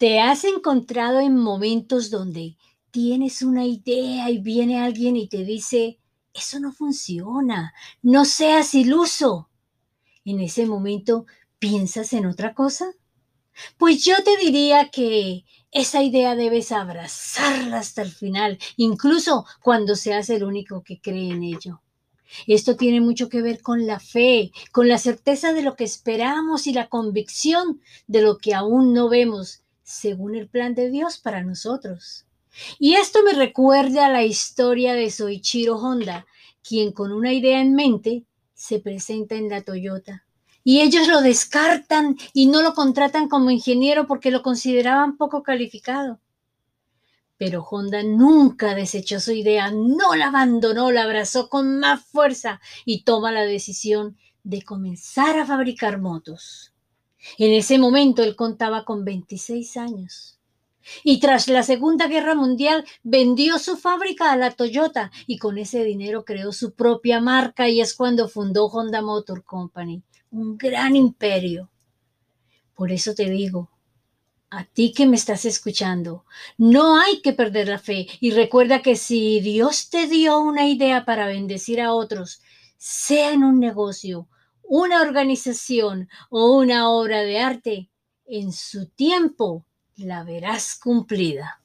¿Te has encontrado en momentos donde tienes una idea y viene alguien y te dice, eso no funciona, no seas iluso? En ese momento, ¿piensas en otra cosa? Pues yo te diría que esa idea debes abrazarla hasta el final, incluso cuando seas el único que cree en ello. Esto tiene mucho que ver con la fe, con la certeza de lo que esperamos y la convicción de lo que aún no vemos según el plan de Dios para nosotros. Y esto me recuerda a la historia de Soichiro Honda, quien con una idea en mente se presenta en la Toyota. Y ellos lo descartan y no lo contratan como ingeniero porque lo consideraban poco calificado. Pero Honda nunca desechó su idea, no la abandonó, la abrazó con más fuerza y toma la decisión de comenzar a fabricar motos. En ese momento él contaba con 26 años. Y tras la Segunda Guerra Mundial vendió su fábrica a la Toyota y con ese dinero creó su propia marca y es cuando fundó Honda Motor Company, un gran imperio. Por eso te digo, a ti que me estás escuchando, no hay que perder la fe y recuerda que si Dios te dio una idea para bendecir a otros, sea en un negocio, una organización o una obra de arte, en su tiempo la verás cumplida.